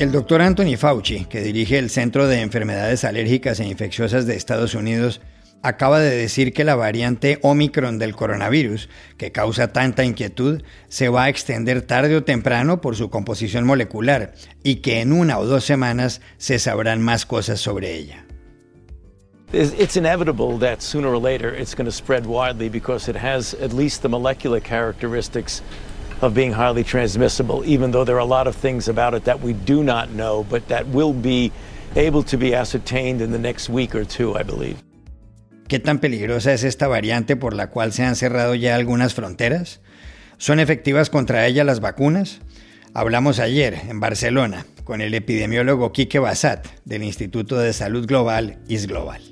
El doctor Anthony Fauci, que dirige el Centro de Enfermedades Alérgicas e Infecciosas de Estados Unidos, acaba de decir que la variante Omicron del coronavirus, que causa tanta inquietud, se va a extender tarde o temprano por su composición molecular y que en una o dos semanas se sabrán más cosas sobre ella. It's inevitable that sooner or later it's going to spread widely because it has at least the molecular characteristics of being highly transmissible, even though there are a lot of things about it that we do not know, but that will be able to be ascertained in the next week or two, I believe. ¿Qué tan peligrosa es esta variante por la cual se han cerrado ya algunas fronteras? ¿Son efectivas contra ella las vacunas? Hablamos ayer en Barcelona con el epidemiólogo Quique Basat del Instituto de Salud Global ISGlobal.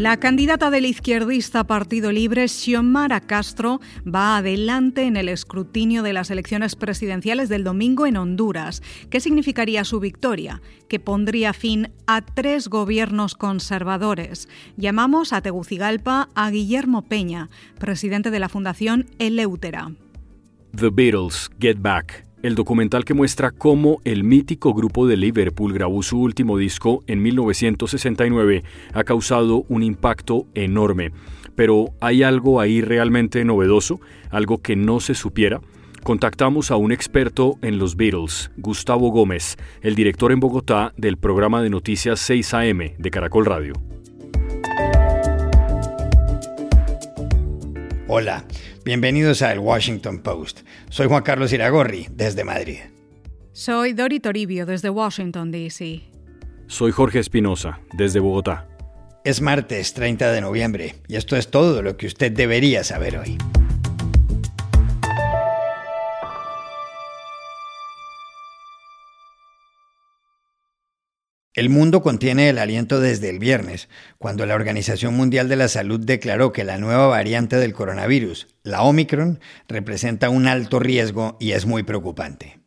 La candidata del izquierdista Partido Libre, Xiomara Castro, va adelante en el escrutinio de las elecciones presidenciales del domingo en Honduras. ¿Qué significaría su victoria? Que pondría fin a tres gobiernos conservadores. Llamamos a Tegucigalpa a Guillermo Peña, presidente de la Fundación Eleutera. The Beatles, Get Back el documental que muestra cómo el mítico grupo de Liverpool grabó su último disco en 1969 ha causado un impacto enorme. Pero ¿hay algo ahí realmente novedoso? ¿Algo que no se supiera? Contactamos a un experto en los Beatles, Gustavo Gómez, el director en Bogotá del programa de noticias 6 AM de Caracol Radio. Hola, bienvenidos a El Washington Post. Soy Juan Carlos Iragorri, desde Madrid. Soy Dori Toribio, desde Washington, D.C. Soy Jorge Espinosa, desde Bogotá. Es martes 30 de noviembre y esto es todo lo que usted debería saber hoy. El mundo contiene el aliento desde el viernes, cuando la Organización Mundial de la Salud declaró que la nueva variante del coronavirus, la Omicron, representa un alto riesgo y es muy preocupante.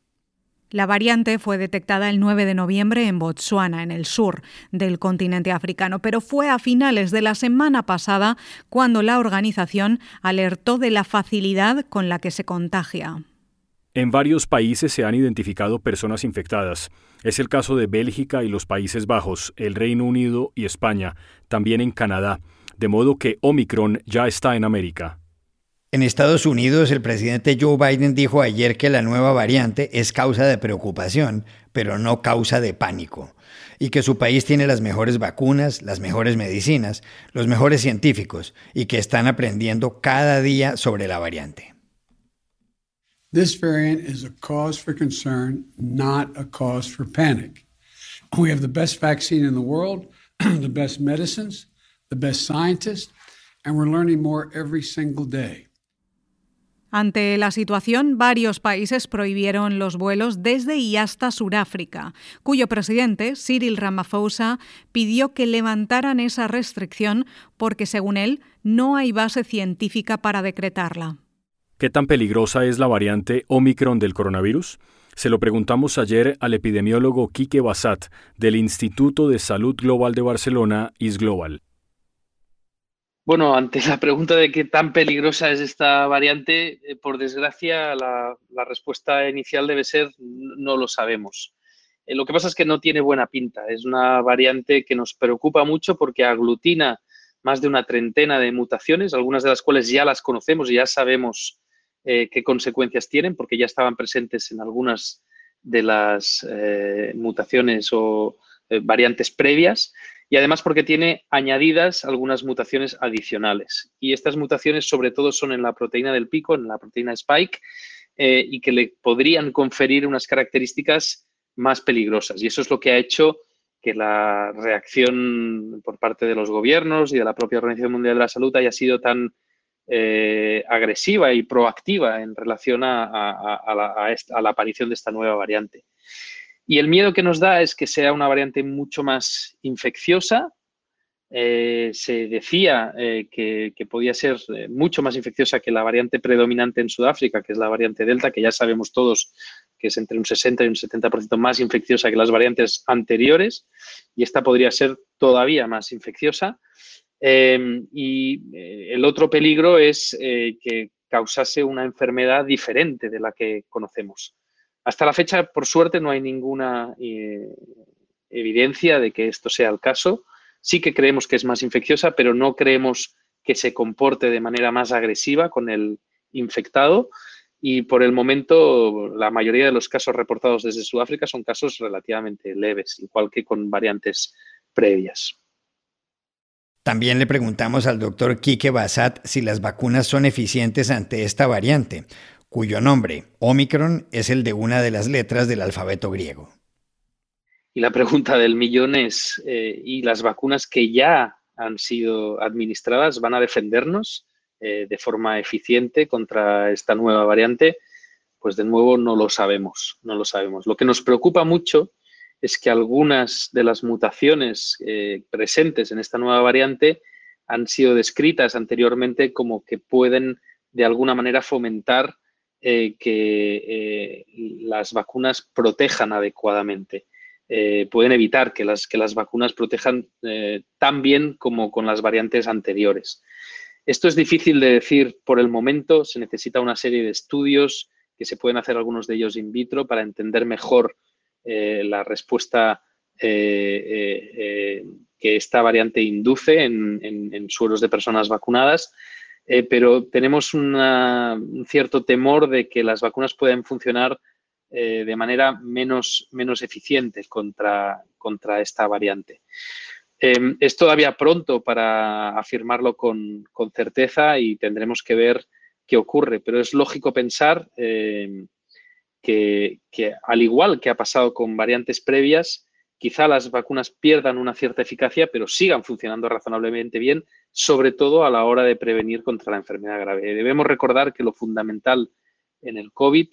La variante fue detectada el 9 de noviembre en Botsuana, en el sur del continente africano, pero fue a finales de la semana pasada cuando la organización alertó de la facilidad con la que se contagia. En varios países se han identificado personas infectadas. Es el caso de Bélgica y los Países Bajos, el Reino Unido y España, también en Canadá, de modo que Omicron ya está en América. En Estados Unidos, el presidente Joe Biden dijo ayer que la nueva variante es causa de preocupación, pero no causa de pánico, y que su país tiene las mejores vacunas, las mejores medicinas, los mejores científicos, y que están aprendiendo cada día sobre la variante. This variant is a cause for concern, not a cause for panic. We have the best vaccine in the world, the best medicines, the best scientists, and we're learning more every single day. Ante la situación, varios países prohibieron los vuelos desde y hasta Sudáfrica, cuyo presidente, Cyril Ramaphosa, pidió que levantaran esa restricción porque, según él, no hay base científica para decretarla. ¿Qué tan peligrosa es la variante Omicron del coronavirus? Se lo preguntamos ayer al epidemiólogo Quique Basat del Instituto de Salud Global de Barcelona, ISGlobal. Bueno, ante la pregunta de qué tan peligrosa es esta variante, eh, por desgracia la, respuesta inicial debe ser no lo sabemos. Eh, lo que pasa es que no tiene buena pinta. Es una variante que nos preocupa mucho porque aglutina más de una treintena de mutaciones, algunas de las cuales ya las conocemos y ya sabemos eh, qué consecuencias tienen, porque ya estaban presentes en algunas de las eh, mutaciones o eh, variantes previas, y además porque tiene añadidas algunas mutaciones adicionales. Y estas mutaciones sobre todo son en la proteína del pico, en la proteína spike, y que le podrían conferir unas características más peligrosas. Y eso es lo que ha hecho que la reacción por parte de los gobiernos y de la propia Organización Mundial de la Salud haya sido tan eh, agresiva y proactiva en relación a, la, aparición de esta nueva variante. Y el miedo que nos da es que sea una variante mucho más infecciosa. Eh, se decía eh, que, podía ser mucho más infecciosa que la variante predominante en Sudáfrica, que es la variante Delta, que ya sabemos todos que es entre un 60 y un 70% más infecciosa que las variantes anteriores. Y esta podría ser todavía más infecciosa. Em, y eh, el otro peligro es eh, que causase una enfermedad diferente de la que conocemos. Hasta la fecha, por suerte, no hay ninguna eh, evidencia de que esto sea el caso. Sí que creemos que es más infecciosa, pero no creemos que se comporte de manera más agresiva con el infectado. Y por el momento, la mayoría de los casos reportados desde Sudáfrica son casos relativamente leves, igual que con variantes previas. También le preguntamos al doctor Quique Basat si las vacunas son eficientes ante esta variante, cuyo nombre, Omicron, es el de una de las letras del alfabeto griego. Y la pregunta del millón es, eh, ¿y las vacunas que ya han sido administradas van a defendernos eh, de forma eficiente contra esta nueva variante? Pues de nuevo no lo sabemos, no lo sabemos. Lo que nos preocupa mucho es que algunas de las mutaciones eh, presentes en esta nueva variante han sido descritas anteriormente como que pueden de alguna manera fomentar eh, que eh, las vacunas protejan adecuadamente. pueden evitar que las, que las vacunas protejan tan bien como con las variantes anteriores. Esto es difícil de decir por el momento, se necesita una serie de estudios que se pueden hacer algunos de ellos in vitro para entender mejor eh, la respuesta eh, eh, que esta variante induce en, suelos de personas vacunadas, pero tenemos un cierto temor de que las vacunas pueden funcionar de manera menos, menos eficiente contra, contra esta variante. es todavía pronto para afirmarlo con, certeza y tendremos que ver qué ocurre, pero es lógico pensar que, al igual que ha pasado con variantes previas, quizá las vacunas pierdan una cierta eficacia, pero sigan funcionando razonablemente bien, sobre todo a la hora de prevenir contra la enfermedad grave. Debemos recordar que lo fundamental en el COVID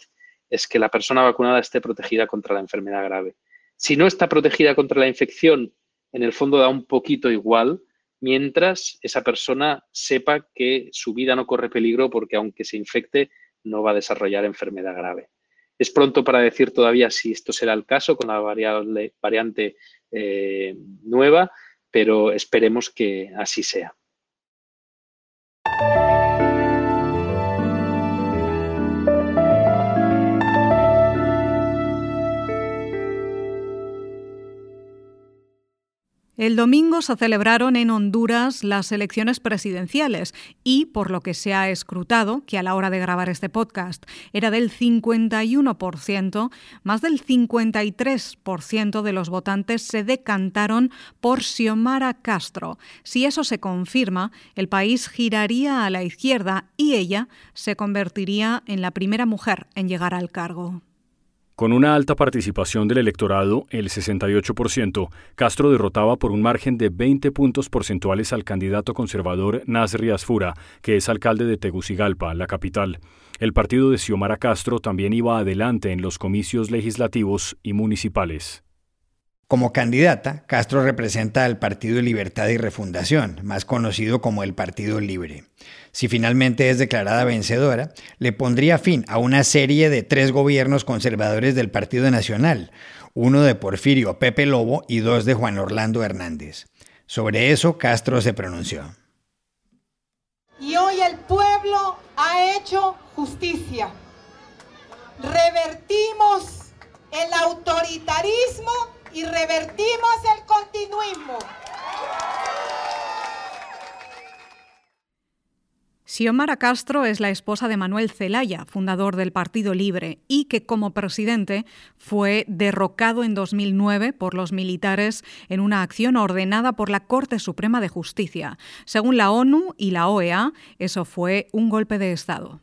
es que la persona vacunada esté protegida contra la enfermedad grave. Si no está protegida contra la infección, en el fondo da un poquito igual, mientras esa persona sepa que su vida no corre peligro porque aunque se infecte, no va a desarrollar enfermedad grave. Es pronto para decir todavía si esto será el caso con la variante eh, nueva, pero esperemos que así sea. El domingo se celebraron en Honduras las elecciones presidenciales y, por lo que se ha escrutado, que a la hora de grabar este podcast era del 51%, más del 53% de los votantes se decantaron por Xiomara Castro. Si eso se confirma, el país giraría a la izquierda y ella se convertiría en la primera mujer en llegar al cargo. Con una alta participación del electorado, el 68%, Castro derrotaba por un margen de 20 puntos porcentuales al candidato conservador Nasri Asfura, que es alcalde de Tegucigalpa, la capital. El partido de Xiomara Castro también iba adelante en los comicios legislativos y municipales. Como candidata, Castro representa al Partido Libertad y Refundación, más conocido como el Partido Libre. Si finalmente es declarada vencedora, le pondría fin a una serie de tres gobiernos conservadores del Partido Nacional, uno de Porfirio Pepe Lobo y dos de Juan Orlando Hernández. Sobre eso Castro se pronunció. Y hoy el pueblo ha hecho justicia. Revertimos el autoritarismo y revertimos el continuismo. Xiomara Castro es la esposa de Manuel Zelaya, fundador del Partido Libre, y que como presidente fue derrocado en 2009 por los militares en una acción ordenada por la Corte Suprema de Justicia. Según la ONU y la OEA, eso fue un golpe de Estado.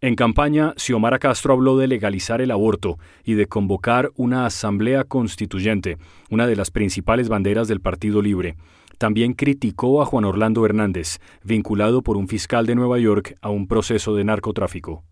En campaña, Xiomara Castro habló de legalizar el aborto y de convocar una asamblea constituyente, una de las principales banderas del Partido Libre. También criticó a Juan Orlando Hernández, vinculado por un fiscal de Nueva York a un proceso de narcotráfico.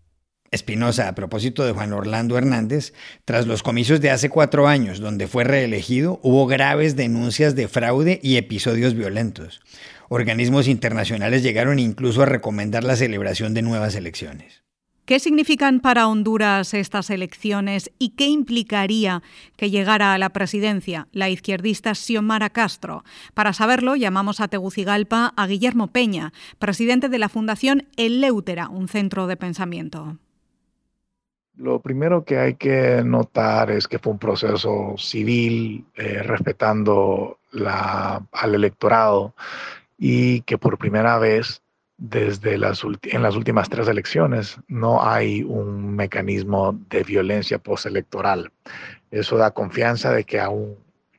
Espinosa, a propósito de Juan Orlando Hernández, tras los comicios de hace cuatro años, donde fue reelegido, hubo graves denuncias de fraude y episodios violentos. Organismos internacionales llegaron incluso a recomendar la celebración de nuevas elecciones. ¿Qué significan para Honduras estas elecciones y qué implicaría que llegara a la presidencia la izquierdista Xiomara Castro? Para saberlo, llamamos a Tegucigalpa a Guillermo Peña, presidente de la Fundación Eleutera, un centro de pensamiento. Lo primero que hay que notar es que fue un proceso civil, eh, respetando al electorado y que por primera vez desde las últimas tres elecciones no hay un mecanismo de violencia postelectoral. Eso da confianza de que aún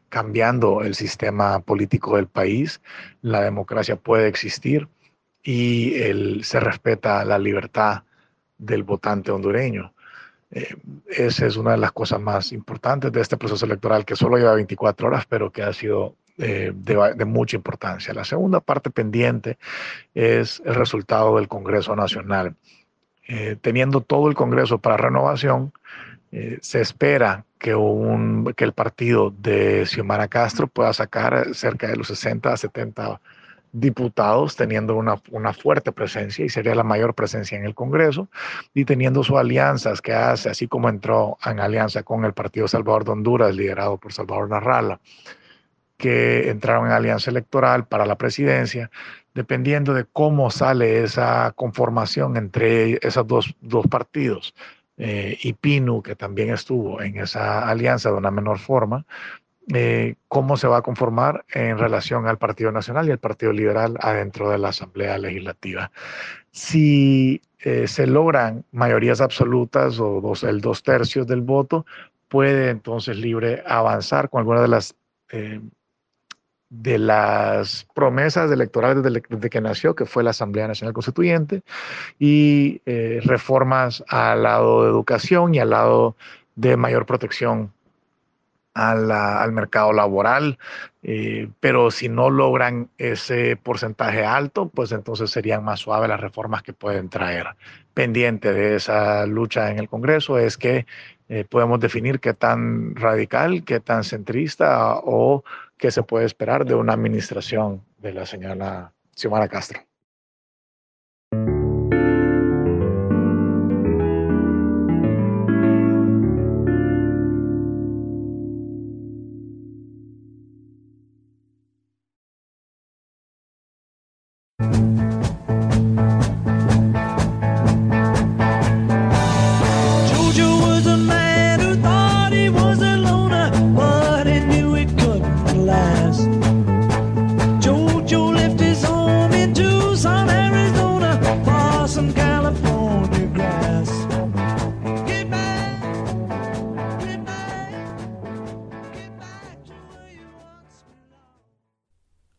cambiando el sistema político del país, la democracia puede existir y se respeta la libertad del votante hondureño. Eh, esa es una de las cosas más importantes de este proceso electoral que solo lleva 24 horas, pero que ha sido eh, de, mucha importancia. La segunda parte pendiente es el resultado del Congreso Nacional. Eh, teniendo todo el Congreso para renovación, eh, se espera que, un, que el partido de Xiomara Castro pueda sacar cerca de los 60 a 70 diputados teniendo una, una, fuerte presencia y sería la mayor presencia en el Congreso y teniendo sus alianzas que hace, así como entró en alianza con el Partido Salvador de Honduras, liderado por Salvador Narrala, que entraron en alianza electoral para la presidencia, dependiendo de cómo sale esa conformación entre esos dos, dos partidos. Eh, y Pinu, que también estuvo en esa alianza de una menor forma, eh, cómo se va a conformar en relación al Partido Nacional y al Partido Liberal adentro de la Asamblea Legislativa. Si eh, se logran mayorías absolutas o dos, el dos tercios del voto, puede entonces Libre avanzar con algunas de las de las promesas electorales desde, que nació, que fue la Asamblea Nacional Constituyente, y eh, reformas al lado de educación y al lado de mayor protección al mercado laboral, eh, pero si no logran ese porcentaje alto, pues entonces serían más suaves las reformas que pueden traer. Pendiente de esa lucha en el Congreso es que eh, podemos definir qué tan radical, qué tan centrista o qué se puede esperar de una administración de la señora Xiomara Castro.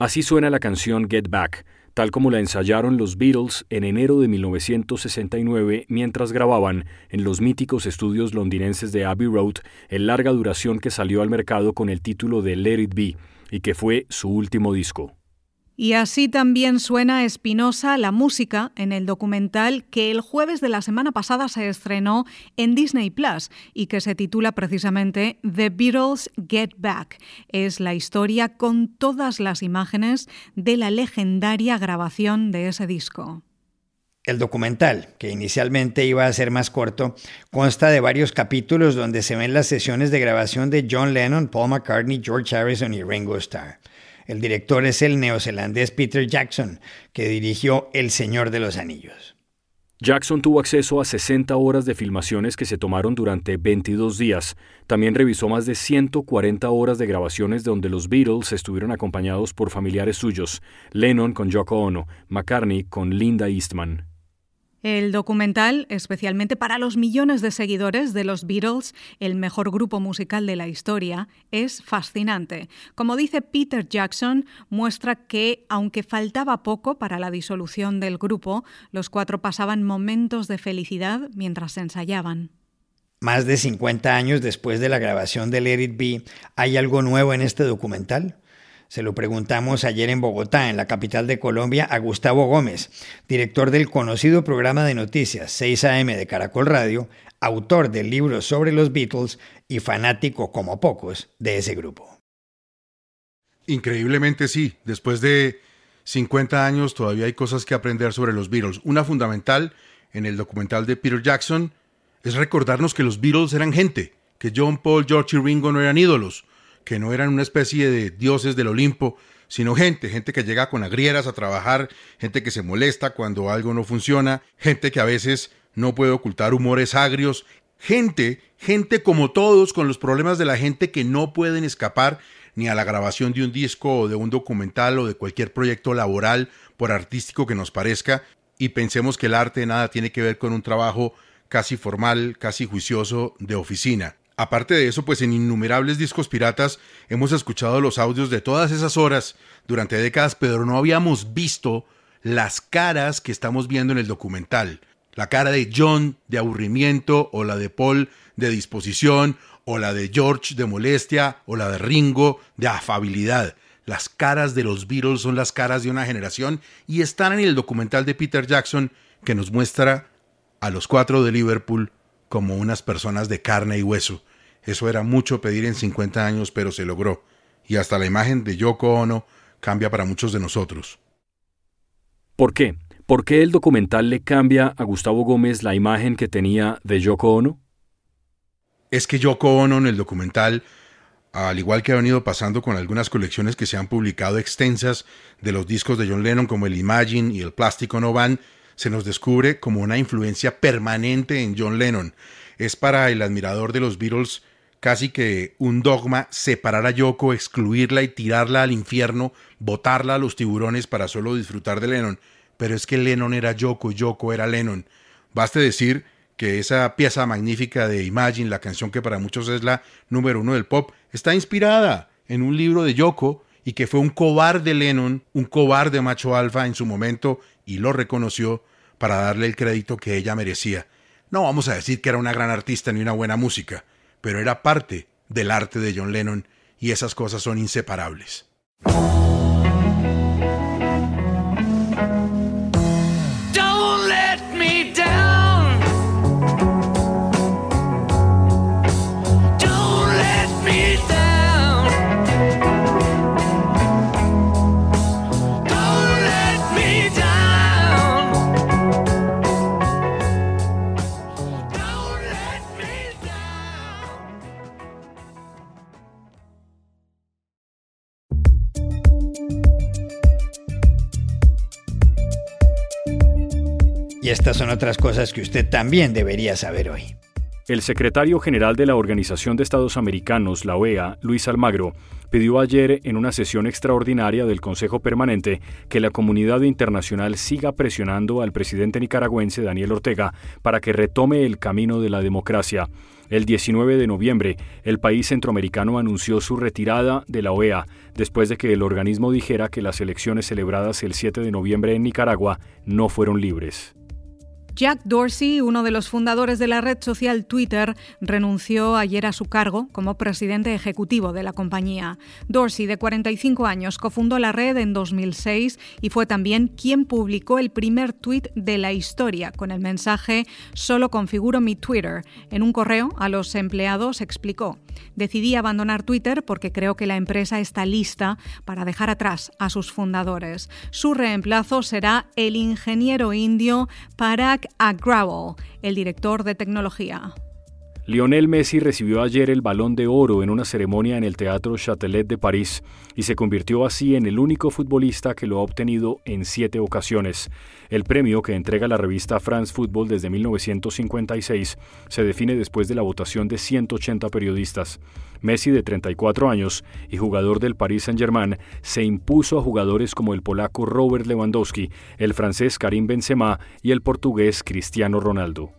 Así suena la canción Get Back, tal como la ensayaron los Beatles en enero de 1969 mientras grababan en los míticos estudios londinenses de Abbey Road el larga duración que salió al mercado con el título de Let It Be y que fue su último disco. Y así también suena Espinosa la música en el documental que el jueves de la semana pasada se estrenó en Disney Plus y que se titula precisamente The Beatles Get Back. Es la historia con todas las imágenes de la legendaria grabación de ese disco. El documental, que inicialmente iba a ser más corto, consta de varios capítulos donde se ven las sesiones de grabación de John Lennon, Paul McCartney, George Harrison y Ringo Starr. El director es el neozelandés Peter Jackson, que dirigió El Señor de los Anillos. Jackson tuvo acceso a 60 horas de filmaciones que se tomaron durante 22 días. También revisó más de 140 horas de grabaciones donde los Beatles estuvieron acompañados por familiares suyos, Lennon con Yoko Ono, McCartney con Linda Eastman. El documental, especialmente para los millones de seguidores de los Beatles, el mejor grupo musical de la historia, es fascinante. Como dice Peter Jackson, muestra que, aunque faltaba poco para la disolución del grupo, los cuatro pasaban momentos de felicidad mientras ensayaban. Más de 50 años después de la grabación de Let It Be, ¿hay algo nuevo en este documental? Se lo preguntamos ayer en Bogotá, en la capital de Colombia, a Gustavo Gómez, director del conocido programa de noticias 6 AM de Caracol Radio, autor del libro sobre los Beatles y fanático como pocos de ese grupo. Increíblemente sí, después de 50 años todavía hay cosas que aprender sobre los Beatles. Una fundamental en el documental de Peter Jackson es recordarnos que los Beatles eran gente, que John, Paul, George y Ringo no eran ídolos, que no eran una especie de dioses del Olimpo, sino gente, gente que llega con agrieras a trabajar, gente que se molesta cuando algo no funciona, gente que a veces no puede ocultar humores agrios, gente, gente como todos, con los problemas de la gente que no pueden escapar ni a la grabación de un disco o de un documental o de cualquier proyecto laboral, por artístico que nos parezca, y pensemos que el arte nada tiene que ver con un trabajo casi formal, casi juicioso de oficina. Aparte de eso, pues en innumerables discos piratas hemos escuchado los audios de todas esas horas durante décadas, pero no habíamos visto las caras que estamos viendo en el documental. La cara de John de aburrimiento, o la de Paul de disposición, o la de George de molestia, o la de Ringo de afabilidad. Las caras de los Beatles son las caras de una generación y están en el documental de Peter Jackson que nos muestra a los cuatro de Liverpool como unas personas de carne y hueso, eso era mucho pedir en 50 años, pero se logró. Y hasta la imagen de Yoko Ono cambia para muchos de nosotros. ¿Por qué? ¿Por qué el documental le cambia a Gustavo Gómez la imagen que tenía de Yoko Ono? Es que Yoko Ono en el documental, al igual que ha venido pasando con algunas colecciones que se han publicado extensas de los discos de John Lennon como el Imagine y el Plástico No Van, se nos descubre como una influencia permanente en John Lennon. Es para el admirador de los Beatles casi que un dogma separar a Yoko, excluirla y tirarla al infierno, botarla a los tiburones para solo disfrutar de Lennon. Pero es que Lennon era Yoko, Yoko era Lennon. Baste decir que esa pieza magnífica de Imagine, la canción que para muchos es la número uno del pop, está inspirada en un libro de Yoko y que fue un cobarde Lennon, un cobarde macho alfa en su momento y lo reconoció para darle el crédito que ella merecía. No vamos a decir que era una gran artista ni una buena música, pero era parte del arte de John Lennon y esas cosas son inseparables. Estas son otras cosas que usted también debería saber hoy. El secretario general de la Organización de Estados Americanos, la OEA, Luis Almagro, pidió ayer en una sesión extraordinaria del Consejo Permanente que la comunidad internacional siga presionando al presidente nicaragüense Daniel Ortega para que retome el camino de la democracia. El 19 de noviembre, el país centroamericano anunció su retirada de la OEA después de que el organismo dijera que las elecciones celebradas el 7 de noviembre en Nicaragua no fueron libres. Jack Dorsey, uno de los fundadores de la red social Twitter, renunció ayer a su cargo como presidente ejecutivo de la compañía. Dorsey, de 45 años, cofundó la red en 2006 y fue también quien publicó el primer tweet de la historia con el mensaje Solo configuro mi Twitter. En un correo a los empleados explicó, decidí abandonar Twitter porque creo que la empresa está lista para dejar atrás a sus fundadores. Su reemplazo será el ingeniero indio Parag Agrawal, el director de tecnología. Lionel Messi recibió ayer el Balón de Oro en una ceremonia en el Teatro Châtelet de París y se convirtió así en el único futbolista que lo ha obtenido en siete ocasiones. El premio que entrega la revista France Football desde 1956 se define después de la votación de 180 periodistas. Messi, de 34 años y jugador del Paris Saint-Germain, se impuso a jugadores como el polaco Robert Lewandowski, el francés Karim Benzema y el portugués Cristiano Ronaldo.